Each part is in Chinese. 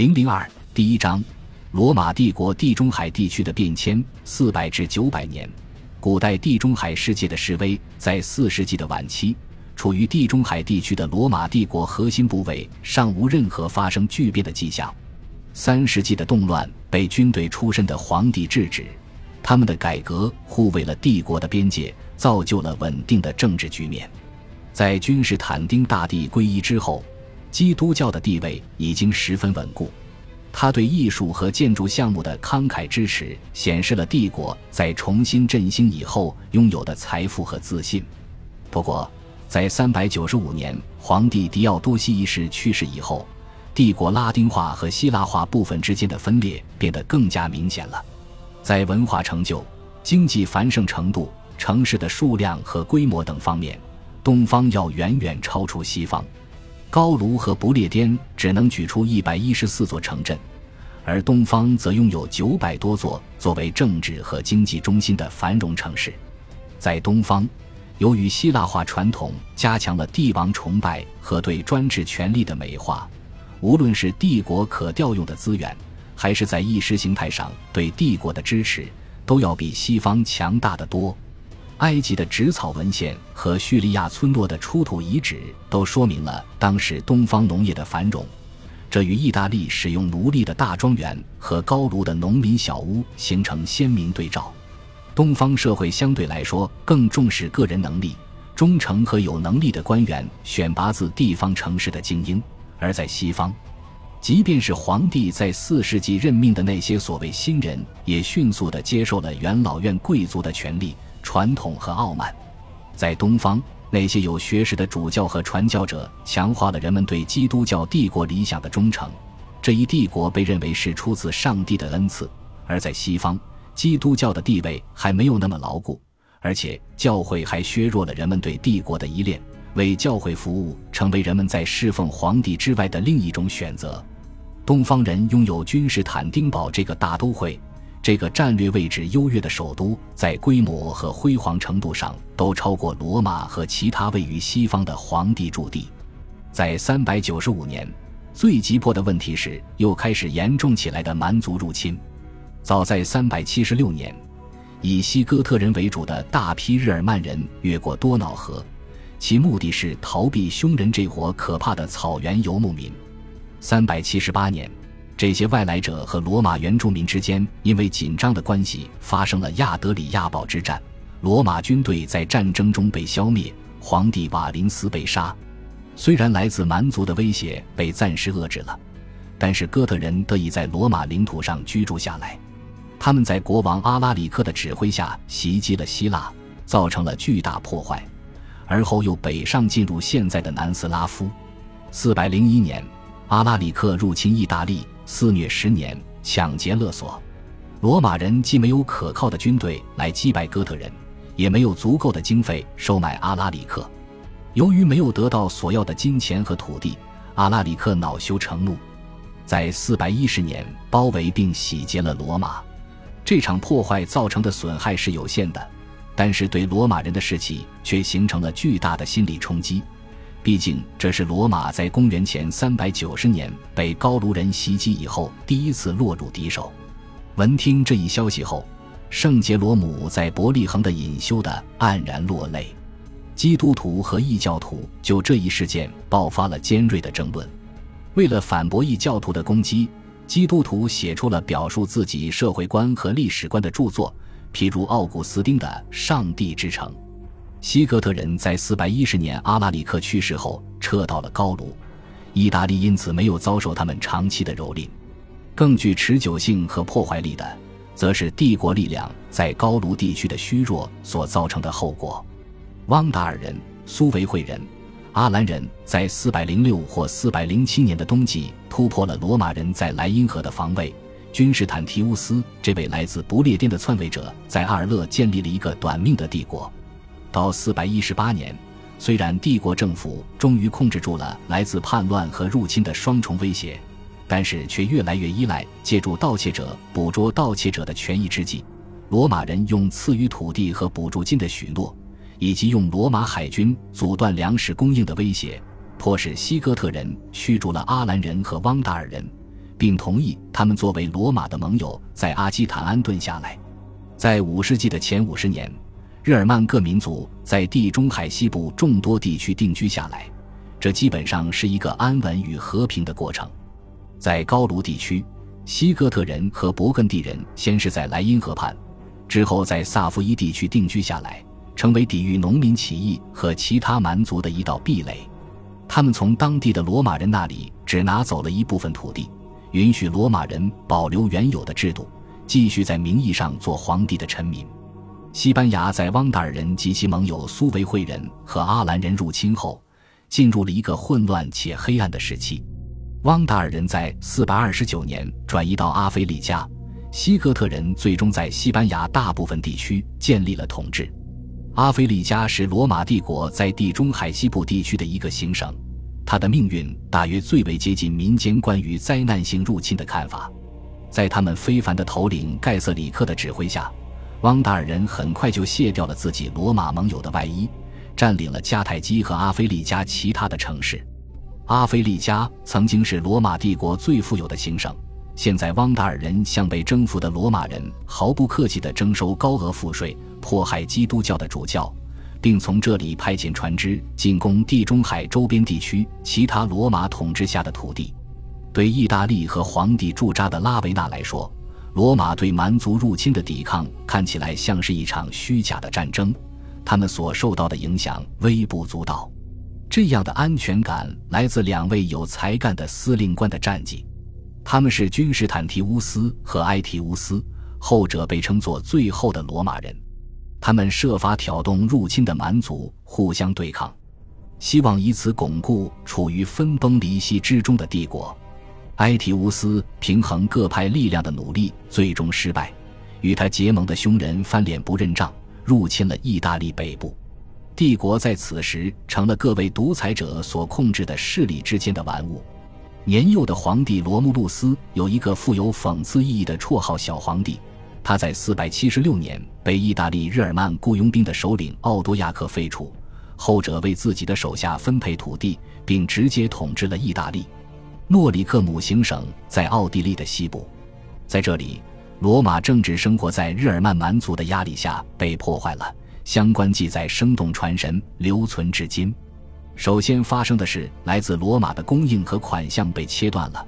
零零二第一章：罗马帝国地中海地区的变迁。四百至九百年，古代地中海世界的示威，在四世纪的晚期，处于地中海地区的罗马帝国核心部位尚无任何发生巨变的迹象。三世纪的动乱被军队出身的皇帝制止，他们的改革护卫了帝国的边界，造就了稳定的政治局面。在君士坦丁大帝皈依之后。基督教的地位已经十分稳固，他对艺术和建筑项目的慷慨支持，显示了帝国在重新振兴以后拥有的财富和自信。不过，在三百九十五年，皇帝狄奥多西一世去世以后，帝国拉丁化和希腊化部分之间的分裂变得更加明显了。在文化成就、经济繁盛程度、城市的数量和规模等方面，东方要远远超出西方。高卢和不列颠只能举出一百一十四座城镇，而东方则拥有九百多座作为政治和经济中心的繁荣城市。在东方，由于希腊化传统加强了帝王崇拜和对专制权力的美化，无论是帝国可调用的资源，还是在意识形态上对帝国的支持，都要比西方强大的多。埃及的纸草文献和叙利亚村落的出土遗址都说明了当时东方农业的繁荣，这与意大利使用奴隶的大庄园和高卢的农民小屋形成鲜明对照。东方社会相对来说更重视个人能力、忠诚和有能力的官员选拔自地方城市的精英，而在西方，即便是皇帝在四世纪任命的那些所谓新人，也迅速地接受了元老院贵族的权利。传统和傲慢，在东方，那些有学识的主教和传教者强化了人们对基督教帝国理想的忠诚。这一帝国被认为是出自上帝的恩赐。而在西方，基督教的地位还没有那么牢固，而且教会还削弱了人们对帝国的依恋，为教会服务成为人们在侍奉皇帝之外的另一种选择。东方人拥有君士坦丁堡这个大都会。这个战略位置优越的首都，在规模和辉煌程度上都超过罗马和其他位于西方的皇帝驻地。在三百九十五年，最急迫的问题是又开始严重起来的蛮族入侵。早在三百七十六年，以西哥特人为主的大批日耳曼人越过多瑙河，其目的是逃避匈人这伙可怕的草原游牧民。三百七十八年。这些外来者和罗马原住民之间因为紧张的关系发生了亚德里亚堡之战，罗马军队在战争中被消灭，皇帝瓦林斯被杀。虽然来自蛮族的威胁被暂时遏制了，但是哥特人得以在罗马领土上居住下来。他们在国王阿拉里克的指挥下袭击了希腊，造成了巨大破坏，而后又北上进入现在的南斯拉夫。四百零一年，阿拉里克入侵意大利。肆虐十年，抢劫勒索，罗马人既没有可靠的军队来击败哥特人，也没有足够的经费收买阿拉里克。由于没有得到所要的金钱和土地，阿拉里克恼羞成怒，在四百一十年包围并洗劫了罗马。这场破坏造成的损害是有限的，但是对罗马人的士气却形成了巨大的心理冲击。毕竟，这是罗马在公元前三百九十年被高卢人袭击以后第一次落入敌手。闻听这一消息后，圣杰罗姆在伯利恒的隐修的黯然落泪。基督徒和异教徒就这一事件爆发了尖锐的争论。为了反驳异教徒的攻击，基督徒写出了表述自己社会观和历史观的著作，譬如奥古斯丁的《上帝之城》。西哥特人在四百一十年阿拉里克去世后撤到了高卢，意大利因此没有遭受他们长期的蹂躏。更具持久性和破坏力的，则是帝国力量在高卢地区的虚弱所造成的后果。汪达尔人、苏维会人、阿兰人在四百零六或四百零七年的冬季突破了罗马人在莱茵河的防卫。君士坦提乌斯这位来自不列颠的篡位者在阿尔勒建立了一个短命的帝国。到四百一十八年，虽然帝国政府终于控制住了来自叛乱和入侵的双重威胁，但是却越来越依赖借助盗窃者捕捉盗窃者的权益之际，罗马人用赐予土地和补助金的许诺，以及用罗马海军阻断粮食供应的威胁，迫使西哥特人驱逐了阿兰人和汪达尔人，并同意他们作为罗马的盟友在阿基坦安顿下来。在五世纪的前五十年，日耳曼各民族在地中海西部众多地区定居下来，这基本上是一个安稳与和平的过程。在高卢地区，西哥特人和勃艮第人先是在莱茵河畔，之后在萨夫伊地区定居下来，成为抵御农民起义和其他蛮族的一道壁垒。他们从当地的罗马人那里只拿走了一部分土地，允许罗马人保留原有的制度，继续在名义上做皇帝的臣民。西班牙在汪达尔人及其盟友苏维会人和阿兰人入侵后，进入了一个混乱且黑暗的时期。汪达尔人在429年转移到阿非利加，西哥特人最终在西班牙大部分地区建立了统治。阿非利加是罗马帝国在地中海西部地区的一个行省，它的命运大约最为接近民间关于灾难性入侵的看法。在他们非凡的头领盖瑟里克的指挥下，汪达尔人很快就卸掉了自己罗马盟友的外衣，占领了迦太基和阿非利加其他的城市。阿非利加曾经是罗马帝国最富有的行省。现在，汪达尔人向被征服的罗马人毫不客气地征收高额赋税，迫害基督教的主教，并从这里派遣船只进攻地中海周边地区其他罗马统治下的土地。对意大利和皇帝驻扎的拉维纳来说，罗马对蛮族入侵的抵抗看起来像是一场虚假的战争，他们所受到的影响微不足道。这样的安全感来自两位有才干的司令官的战绩。他们是君士坦提乌斯和埃提乌斯，后者被称作最后的罗马人。他们设法挑动入侵的蛮族互相对抗，希望以此巩固处于分崩离析之中的帝国。埃提乌斯平衡各派力量的努力最终失败，与他结盟的匈人翻脸不认账，入侵了意大利北部。帝国在此时成了各位独裁者所控制的势力之间的玩物。年幼的皇帝罗慕路斯有一个富有讽刺意义的绰号“小皇帝”。他在476年被意大利日耳曼雇佣兵的首领奥多亚克废除，后者为自己的手下分配土地，并直接统治了意大利。诺里克姆行省在奥地利的西部，在这里，罗马政治生活在日耳曼蛮族的压力下被破坏了。相关记载生动传神，留存至今。首先发生的是，来自罗马的供应和款项被切断了，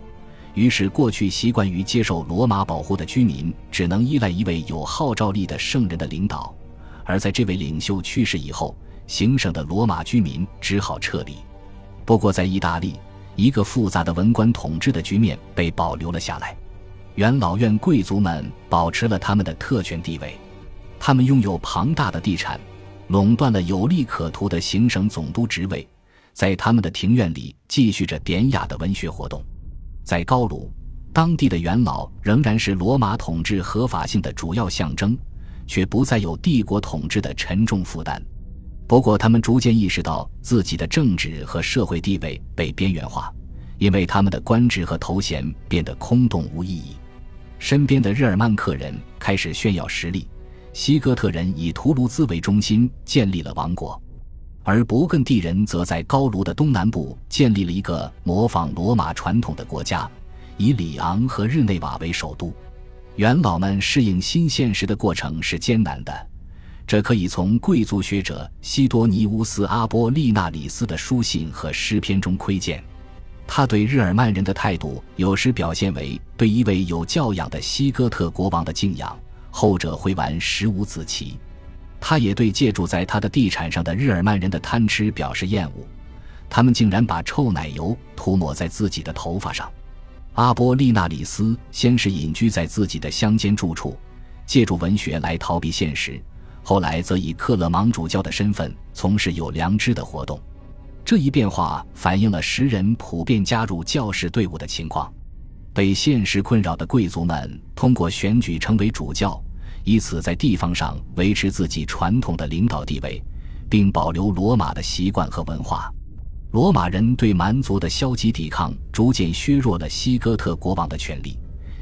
于是过去习惯于接受罗马保护的居民只能依赖一位有号召力的圣人的领导，而在这位领袖去世以后，行省的罗马居民只好撤离。不过，在意大利，一个复杂的文官统治的局面被保留了下来，元老院贵族们保持了他们的特权地位，他们拥有庞大的地产，垄断了有利可图的行省总督职位。在他们的庭院里继续着典雅的文学活动，在高卢，当地的元老仍然是罗马统治合法性的主要象征，却不再有帝国统治的沉重负担。不过，他们逐渐意识到自己的政治和社会地位被边缘化，因为他们的官职和头衔变得空洞无意义。身边的日耳曼客人开始炫耀实力，西哥特人以图卢兹为中心建立了王国。而勃艮第人则在高卢的东南部建立了一个模仿罗马传统的国家，以里昂和日内瓦为首都。元老们适应新现实的过程是艰难的，这可以从贵族学者西多尼乌斯·阿波利纳里斯的书信和诗篇中窥见。他对日耳曼人的态度有时表现为对一位有教养的西哥特国王的敬仰，后者会玩十五子棋。他也对借住在他的地产上的日耳曼人的贪吃表示厌恶，他们竟然把臭奶油涂抹在自己的头发上。阿波利纳里斯先是隐居在自己的乡间住处，借助文学来逃避现实，后来则以克勒芒主教的身份从事有良知的活动。这一变化反映了时人普遍加入教士队伍的情况。被现实困扰的贵族们通过选举成为主教。以此在地方上维持自己传统的领导地位，并保留罗马的习惯和文化。罗马人对蛮族的消极抵抗逐渐削弱了西哥特国王的权力，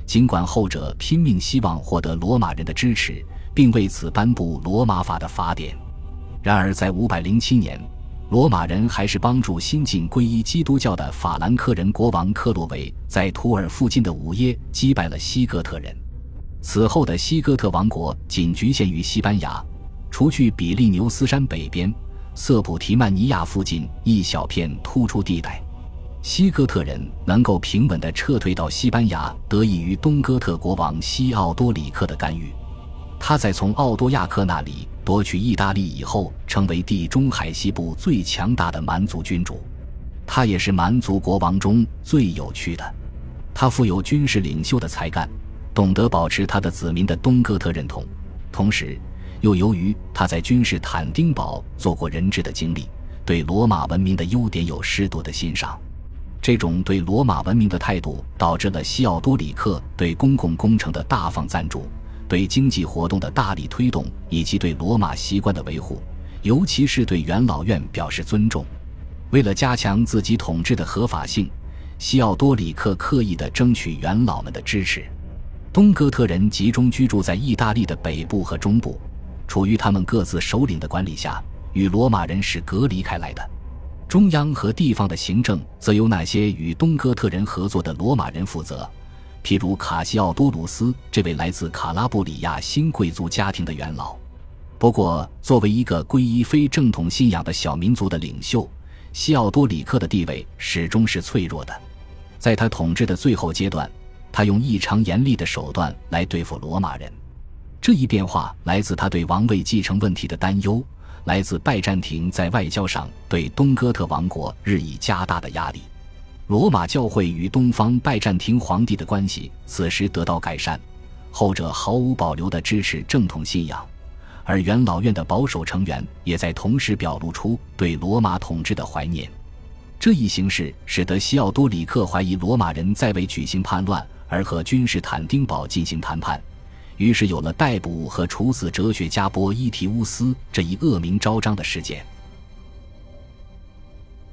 尽管后者拼命希望获得罗马人的支持，并为此颁布罗马法的法典。然而，在507年，罗马人还是帮助新晋皈依基督教的法兰克人国王克洛维在图尔附近的午耶击败了西哥特人。此后的西哥特王国仅局限于西班牙，除去比利牛斯山北边、瑟普提曼尼亚附近一小片突出地带。西哥特人能够平稳地撤退到西班牙，得益于东哥特国王西奥多里克的干预。他在从奥多亚克那里夺取意大利以后，成为地中海西部最强大的蛮族君主。他也是蛮族国王中最有趣的。他富有军事领袖的才干，懂得保持他的子民的东哥特认同，同时又由于他在君士坦丁堡做过人质的经历，对罗马文明的优点有适度的欣赏。这种对罗马文明的态度，导致了西奥多里克对公共工程的大方赞助，对经济活动的大力推动，以及对罗马习惯的维护，尤其是对元老院表示尊重。为了加强自己统治的合法性，西奥多里克刻意地争取元老们的支持。东哥特人集中居住在意大利的北部和中部，处于他们各自首领的管理下，与罗马人是隔离开来的。中央和地方的行政则由那些与东哥特人合作的罗马人负责，譬如卡西奥多鲁斯这位来自卡拉布里亚新贵族家庭的元老。不过，作为一个皈依非正统信仰的小民族的领袖，西奥多里克的地位始终是脆弱的。在他统治的最后阶段，他用异常严厉的手段来对付罗马人。这一变化来自他对王位继承问题的担忧。来自拜占庭在外交上对东哥特王国日益加大的压力，罗马教会与东方拜占庭皇帝的关系此时得到改善，后者毫无保留地支持正统信仰，而元老院的保守成员也在同时表露出对罗马统治的怀念。这一形势使得西奥多里克怀疑罗马人在为举行叛乱而和君士坦丁堡进行谈判。于是有了逮捕和处死哲学家波伊提乌斯这一恶名昭彰的事件。